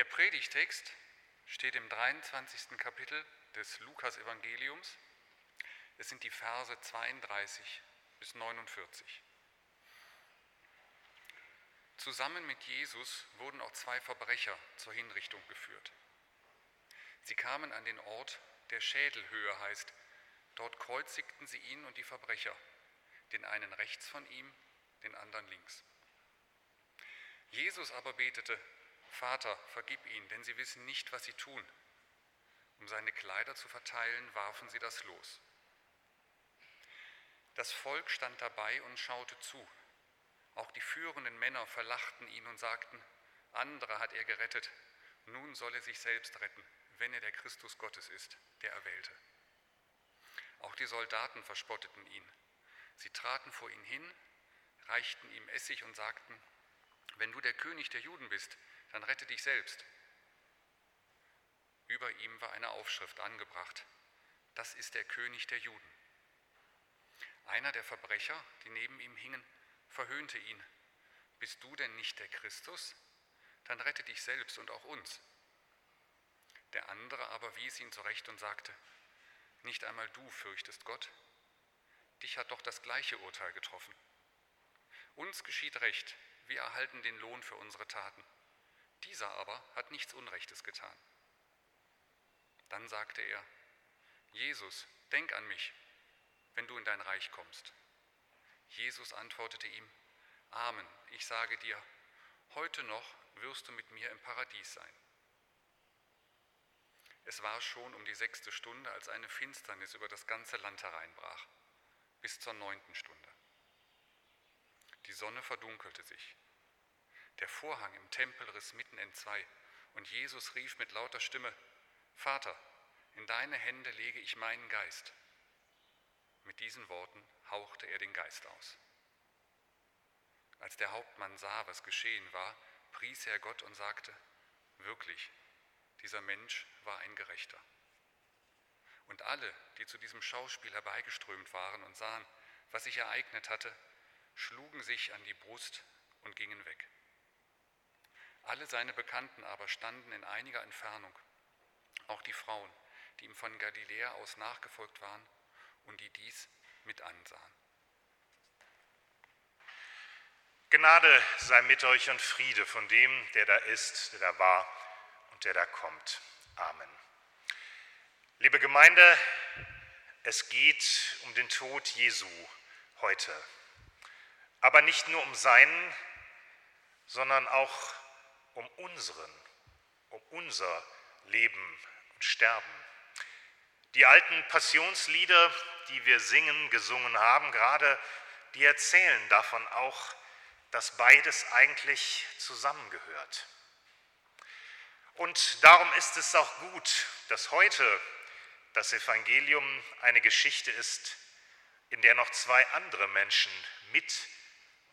Der Predigtext steht im 23. Kapitel des Lukas-Evangeliums. Es sind die Verse 32 bis 49. Zusammen mit Jesus wurden auch zwei Verbrecher zur Hinrichtung geführt. Sie kamen an den Ort, der Schädelhöhe heißt. Dort kreuzigten sie ihn und die Verbrecher, den einen rechts von ihm, den anderen links. Jesus aber betete, Vater, vergib ihnen, denn sie wissen nicht, was sie tun. Um seine Kleider zu verteilen, warfen sie das los. Das Volk stand dabei und schaute zu. Auch die führenden Männer verlachten ihn und sagten, andere hat er gerettet, nun soll er sich selbst retten, wenn er der Christus Gottes ist, der Erwählte. Auch die Soldaten verspotteten ihn. Sie traten vor ihn hin, reichten ihm Essig und sagten, wenn du der König der Juden bist, dann rette dich selbst. Über ihm war eine Aufschrift angebracht, das ist der König der Juden. Einer der Verbrecher, die neben ihm hingen, verhöhnte ihn, bist du denn nicht der Christus? Dann rette dich selbst und auch uns. Der andere aber wies ihn zurecht und sagte, nicht einmal du fürchtest Gott, dich hat doch das gleiche Urteil getroffen. Uns geschieht Recht, wir erhalten den Lohn für unsere Taten. Dieser aber hat nichts Unrechtes getan. Dann sagte er, Jesus, denk an mich, wenn du in dein Reich kommst. Jesus antwortete ihm, Amen, ich sage dir, heute noch wirst du mit mir im Paradies sein. Es war schon um die sechste Stunde, als eine Finsternis über das ganze Land hereinbrach, bis zur neunten Stunde. Die Sonne verdunkelte sich. Der Vorhang im Tempel riss mitten entzwei, und Jesus rief mit lauter Stimme, Vater, in deine Hände lege ich meinen Geist. Mit diesen Worten hauchte er den Geist aus. Als der Hauptmann sah, was geschehen war, pries er Gott und sagte, wirklich, dieser Mensch war ein Gerechter. Und alle, die zu diesem Schauspiel herbeigeströmt waren und sahen, was sich ereignet hatte, schlugen sich an die Brust und gingen weg. Alle seine Bekannten aber standen in einiger Entfernung, auch die Frauen, die ihm von Galiläa aus nachgefolgt waren und die dies mit ansahen. Gnade sei mit euch und Friede von dem, der da ist, der da war und der da kommt. Amen. Liebe Gemeinde, es geht um den Tod Jesu heute, aber nicht nur um seinen, sondern auch um unseren, um unser Leben und Sterben. Die alten Passionslieder, die wir singen, gesungen haben, gerade die erzählen davon auch, dass beides eigentlich zusammengehört. Und darum ist es auch gut, dass heute das Evangelium eine Geschichte ist, in der noch zwei andere Menschen mit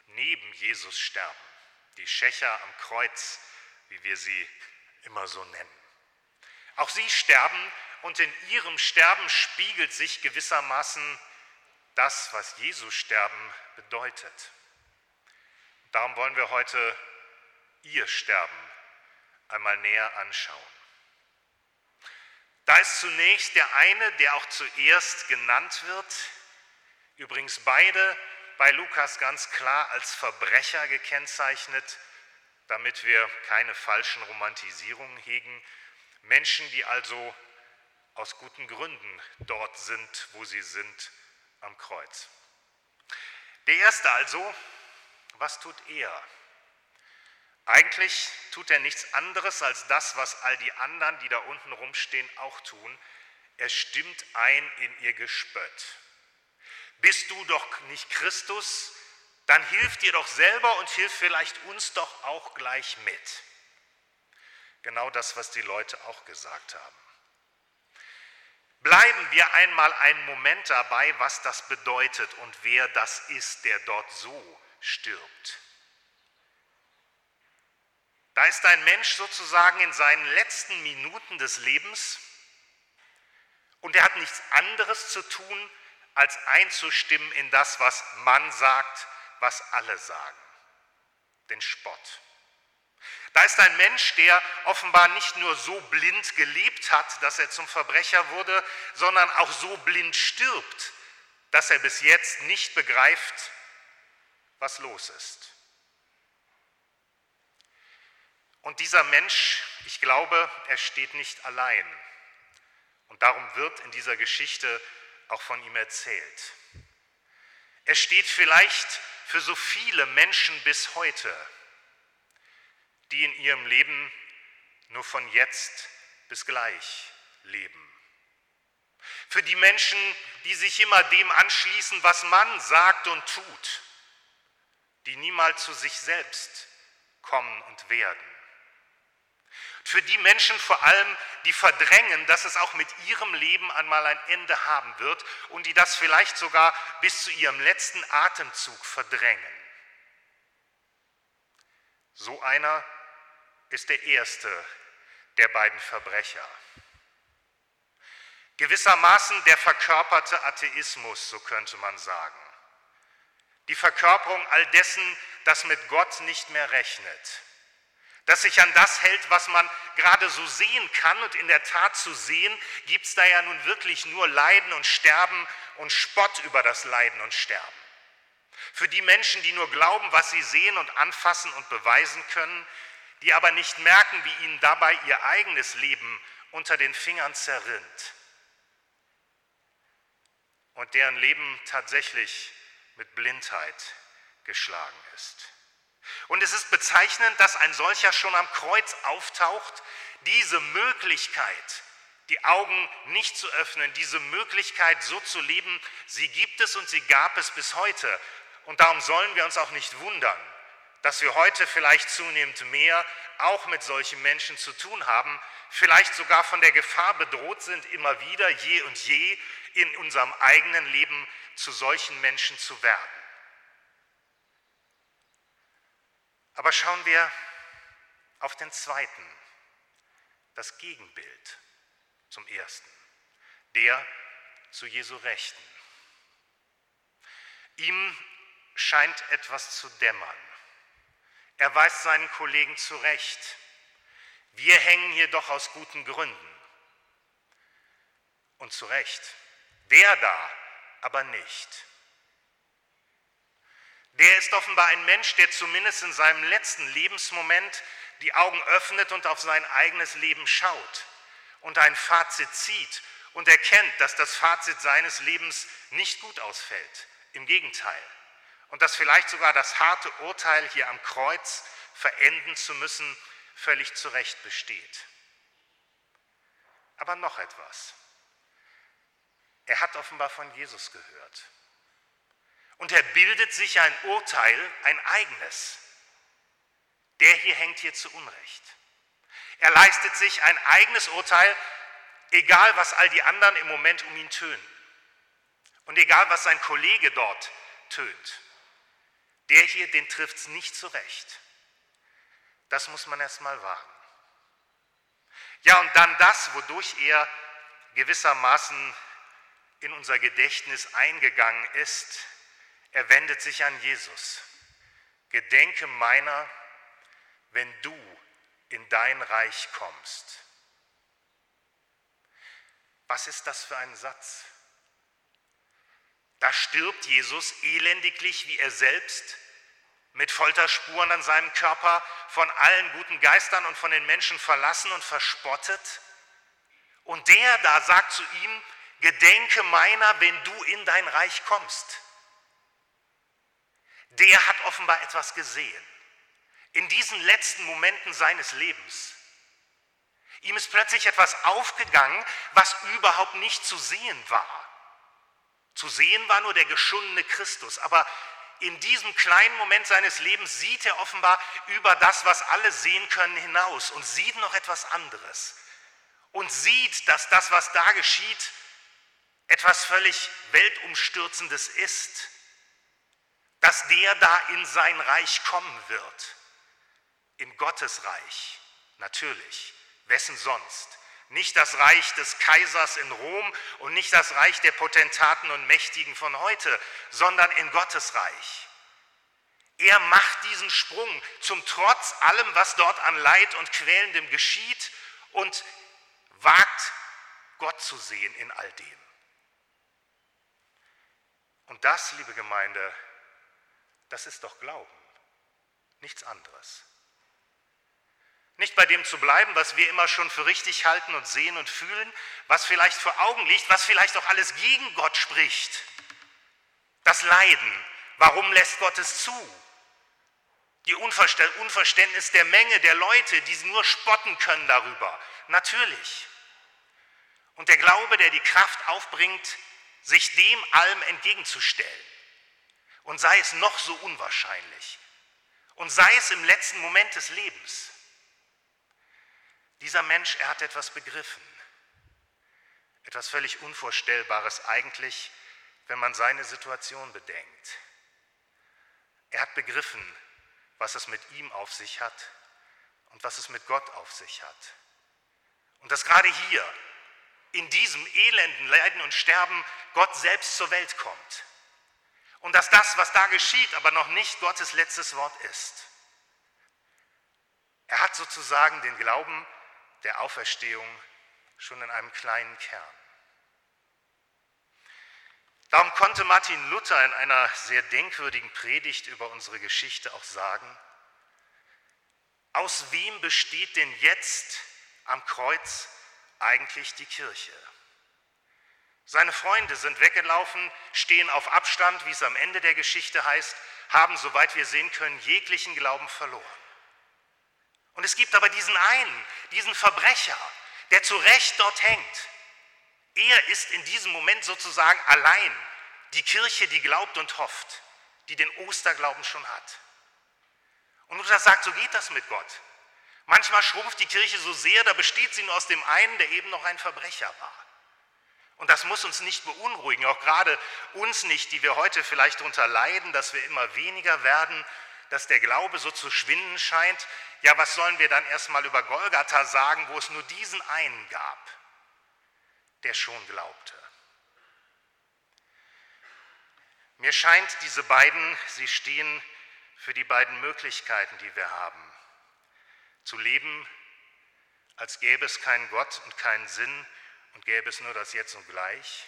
neben Jesus sterben. Die Schächer am Kreuz, wie wir sie immer so nennen. Auch sie sterben und in ihrem Sterben spiegelt sich gewissermaßen das, was Jesus Sterben bedeutet. Darum wollen wir heute ihr Sterben einmal näher anschauen. Da ist zunächst der eine, der auch zuerst genannt wird, übrigens beide bei Lukas ganz klar als Verbrecher gekennzeichnet, damit wir keine falschen Romantisierungen hegen. Menschen, die also aus guten Gründen dort sind, wo sie sind, am Kreuz. Der erste also, was tut er? Eigentlich tut er nichts anderes als das, was all die anderen, die da unten rumstehen, auch tun. Er stimmt ein in ihr Gespött. Bist du doch nicht Christus, dann hilf dir doch selber und hilf vielleicht uns doch auch gleich mit. Genau das, was die Leute auch gesagt haben. Bleiben wir einmal einen Moment dabei, was das bedeutet und wer das ist, der dort so stirbt. Da ist ein Mensch sozusagen in seinen letzten Minuten des Lebens und er hat nichts anderes zu tun, als einzustimmen in das, was man sagt, was alle sagen, den Spott. Da ist ein Mensch, der offenbar nicht nur so blind gelebt hat, dass er zum Verbrecher wurde, sondern auch so blind stirbt, dass er bis jetzt nicht begreift, was los ist. Und dieser Mensch, ich glaube, er steht nicht allein. Und darum wird in dieser Geschichte auch von ihm erzählt. Er steht vielleicht für so viele Menschen bis heute, die in ihrem Leben nur von jetzt bis gleich leben. Für die Menschen, die sich immer dem anschließen, was man sagt und tut, die niemals zu sich selbst kommen und werden. Für die Menschen vor allem, die verdrängen, dass es auch mit ihrem Leben einmal ein Ende haben wird und die das vielleicht sogar bis zu ihrem letzten Atemzug verdrängen. So einer ist der erste der beiden Verbrecher. Gewissermaßen der verkörperte Atheismus, so könnte man sagen. Die Verkörperung all dessen, das mit Gott nicht mehr rechnet das sich an das hält, was man gerade so sehen kann. Und in der Tat zu sehen, gibt es da ja nun wirklich nur Leiden und Sterben und Spott über das Leiden und Sterben. Für die Menschen, die nur glauben, was sie sehen und anfassen und beweisen können, die aber nicht merken, wie ihnen dabei ihr eigenes Leben unter den Fingern zerrinnt und deren Leben tatsächlich mit Blindheit geschlagen ist. Und es ist bezeichnend, dass ein solcher schon am Kreuz auftaucht, diese Möglichkeit, die Augen nicht zu öffnen, diese Möglichkeit so zu leben, sie gibt es und sie gab es bis heute. Und darum sollen wir uns auch nicht wundern, dass wir heute vielleicht zunehmend mehr auch mit solchen Menschen zu tun haben, vielleicht sogar von der Gefahr bedroht sind, immer wieder, je und je in unserem eigenen Leben zu solchen Menschen zu werden. Aber schauen wir auf den zweiten, das Gegenbild zum ersten, der zu Jesu Rechten. Ihm scheint etwas zu dämmern. Er weist seinen Kollegen zurecht. Wir hängen hier doch aus guten Gründen. Und zu Recht. Der da aber nicht der ist offenbar ein Mensch, der zumindest in seinem letzten Lebensmoment die Augen öffnet und auf sein eigenes Leben schaut und ein Fazit zieht und erkennt, dass das Fazit seines Lebens nicht gut ausfällt. Im Gegenteil. Und dass vielleicht sogar das harte Urteil hier am Kreuz verenden zu müssen völlig zu Recht besteht. Aber noch etwas. Er hat offenbar von Jesus gehört. Und er bildet sich ein Urteil, ein eigenes. Der hier hängt hier zu Unrecht. Er leistet sich ein eigenes Urteil, egal was all die anderen im Moment um ihn tönen. Und egal was sein Kollege dort tönt. Der hier, den trifft es nicht zurecht. Das muss man erst mal wagen. Ja, und dann das, wodurch er gewissermaßen in unser Gedächtnis eingegangen ist, er wendet sich an Jesus. Gedenke meiner, wenn du in dein Reich kommst. Was ist das für ein Satz? Da stirbt Jesus elendiglich wie er selbst, mit Folterspuren an seinem Körper, von allen guten Geistern und von den Menschen verlassen und verspottet. Und der da sagt zu ihm, Gedenke meiner, wenn du in dein Reich kommst der hat offenbar etwas gesehen. In diesen letzten Momenten seines Lebens. Ihm ist plötzlich etwas aufgegangen, was überhaupt nicht zu sehen war. Zu sehen war nur der geschundene Christus, aber in diesem kleinen Moment seines Lebens sieht er offenbar über das, was alle sehen können, hinaus und sieht noch etwas anderes. Und sieht, dass das, was da geschieht, etwas völlig Weltumstürzendes ist dass der da in sein Reich kommen wird. In Gottes Reich, natürlich. Wessen sonst? Nicht das Reich des Kaisers in Rom und nicht das Reich der Potentaten und Mächtigen von heute, sondern in Gottes Reich. Er macht diesen Sprung zum Trotz allem, was dort an Leid und Quälendem geschieht und wagt Gott zu sehen in all dem. Und das, liebe Gemeinde, das ist doch Glauben, nichts anderes. Nicht bei dem zu bleiben, was wir immer schon für richtig halten und sehen und fühlen, was vielleicht vor Augen liegt, was vielleicht auch alles gegen Gott spricht. Das Leiden, warum lässt Gott es zu? Die Unverständnis der Menge der Leute, die nur spotten können darüber. Natürlich. Und der Glaube, der die Kraft aufbringt, sich dem allem entgegenzustellen. Und sei es noch so unwahrscheinlich. Und sei es im letzten Moment des Lebens. Dieser Mensch, er hat etwas begriffen. Etwas völlig Unvorstellbares eigentlich, wenn man seine Situation bedenkt. Er hat begriffen, was es mit ihm auf sich hat und was es mit Gott auf sich hat. Und dass gerade hier, in diesem elenden Leiden und Sterben, Gott selbst zur Welt kommt. Und dass das, was da geschieht, aber noch nicht Gottes letztes Wort ist. Er hat sozusagen den Glauben der Auferstehung schon in einem kleinen Kern. Darum konnte Martin Luther in einer sehr denkwürdigen Predigt über unsere Geschichte auch sagen, aus wem besteht denn jetzt am Kreuz eigentlich die Kirche? Seine Freunde sind weggelaufen, stehen auf Abstand, wie es am Ende der Geschichte heißt, haben, soweit wir sehen können, jeglichen Glauben verloren. Und es gibt aber diesen einen, diesen Verbrecher, der zu Recht dort hängt. Er ist in diesem Moment sozusagen allein die Kirche, die glaubt und hofft, die den Osterglauben schon hat. Und Luther sagt, so geht das mit Gott. Manchmal schrumpft die Kirche so sehr, da besteht sie nur aus dem einen, der eben noch ein Verbrecher war. Und das muss uns nicht beunruhigen, auch gerade uns nicht, die wir heute vielleicht darunter leiden, dass wir immer weniger werden, dass der Glaube so zu schwinden scheint. Ja, was sollen wir dann erstmal über Golgatha sagen, wo es nur diesen einen gab, der schon glaubte? Mir scheint, diese beiden, sie stehen für die beiden Möglichkeiten, die wir haben. Zu leben, als gäbe es keinen Gott und keinen Sinn und gäbe es nur das Jetzt und Gleich.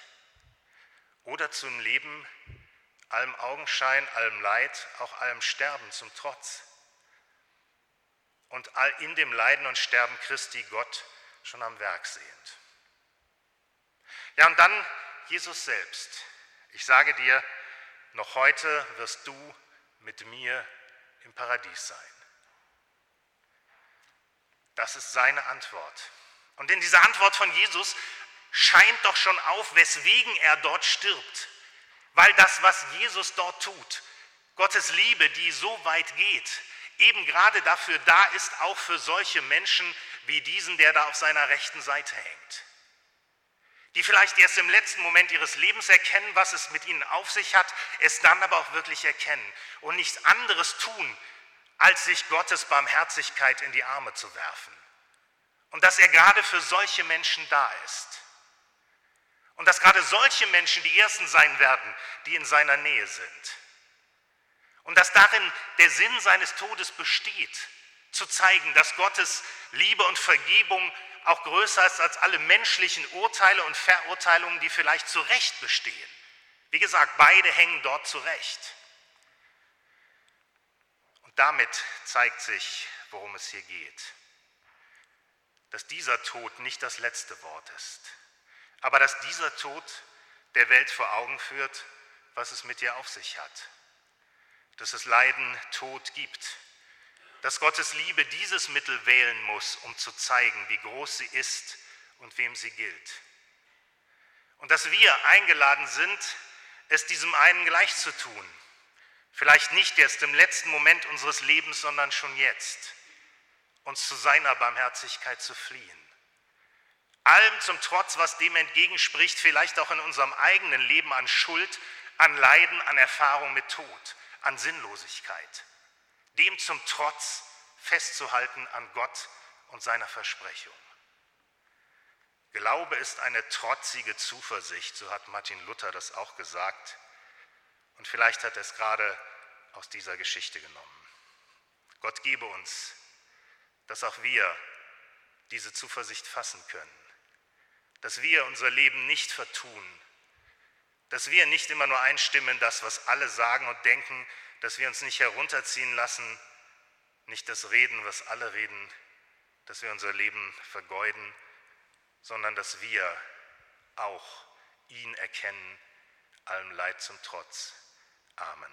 Oder zum Leben, allem Augenschein, allem Leid, auch allem Sterben zum Trotz. Und in dem Leiden und Sterben Christi Gott schon am Werk sehend. Ja, und dann Jesus selbst. Ich sage dir, noch heute wirst du mit mir im Paradies sein. Das ist seine Antwort. Und in dieser Antwort von Jesus scheint doch schon auf, weswegen er dort stirbt. Weil das, was Jesus dort tut, Gottes Liebe, die so weit geht, eben gerade dafür da ist, auch für solche Menschen wie diesen, der da auf seiner rechten Seite hängt. Die vielleicht erst im letzten Moment ihres Lebens erkennen, was es mit ihnen auf sich hat, es dann aber auch wirklich erkennen und nichts anderes tun, als sich Gottes Barmherzigkeit in die Arme zu werfen. Und dass er gerade für solche Menschen da ist. Und dass gerade solche Menschen die Ersten sein werden, die in seiner Nähe sind. Und dass darin der Sinn seines Todes besteht, zu zeigen, dass Gottes Liebe und Vergebung auch größer ist als alle menschlichen Urteile und Verurteilungen, die vielleicht zu Recht bestehen. Wie gesagt, beide hängen dort zu Recht. Und damit zeigt sich, worum es hier geht. Dass dieser Tod nicht das letzte Wort ist aber dass dieser Tod der Welt vor Augen führt, was es mit ihr auf sich hat. Dass es Leiden, Tod gibt. Dass Gottes Liebe dieses Mittel wählen muss, um zu zeigen, wie groß sie ist und wem sie gilt. Und dass wir eingeladen sind, es diesem einen gleich zu tun. Vielleicht nicht erst im letzten Moment unseres Lebens, sondern schon jetzt. Uns zu seiner Barmherzigkeit zu fliehen. Allem zum Trotz, was dem entgegenspricht, vielleicht auch in unserem eigenen Leben an Schuld, an Leiden, an Erfahrung mit Tod, an Sinnlosigkeit. Dem zum Trotz festzuhalten an Gott und seiner Versprechung. Glaube ist eine trotzige Zuversicht, so hat Martin Luther das auch gesagt. Und vielleicht hat er es gerade aus dieser Geschichte genommen. Gott gebe uns, dass auch wir diese Zuversicht fassen können, dass wir unser Leben nicht vertun, dass wir nicht immer nur einstimmen in das, was alle sagen und denken, dass wir uns nicht herunterziehen lassen, nicht das reden, was alle reden, dass wir unser Leben vergeuden, sondern dass wir auch ihn erkennen, allem Leid zum Trotz. Amen.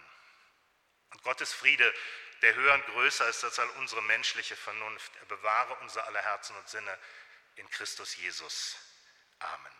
Und Gottes Friede, der höher und größer ist als all unsere menschliche Vernunft, er bewahre unser aller Herzen und Sinne in Christus Jesus. Amen.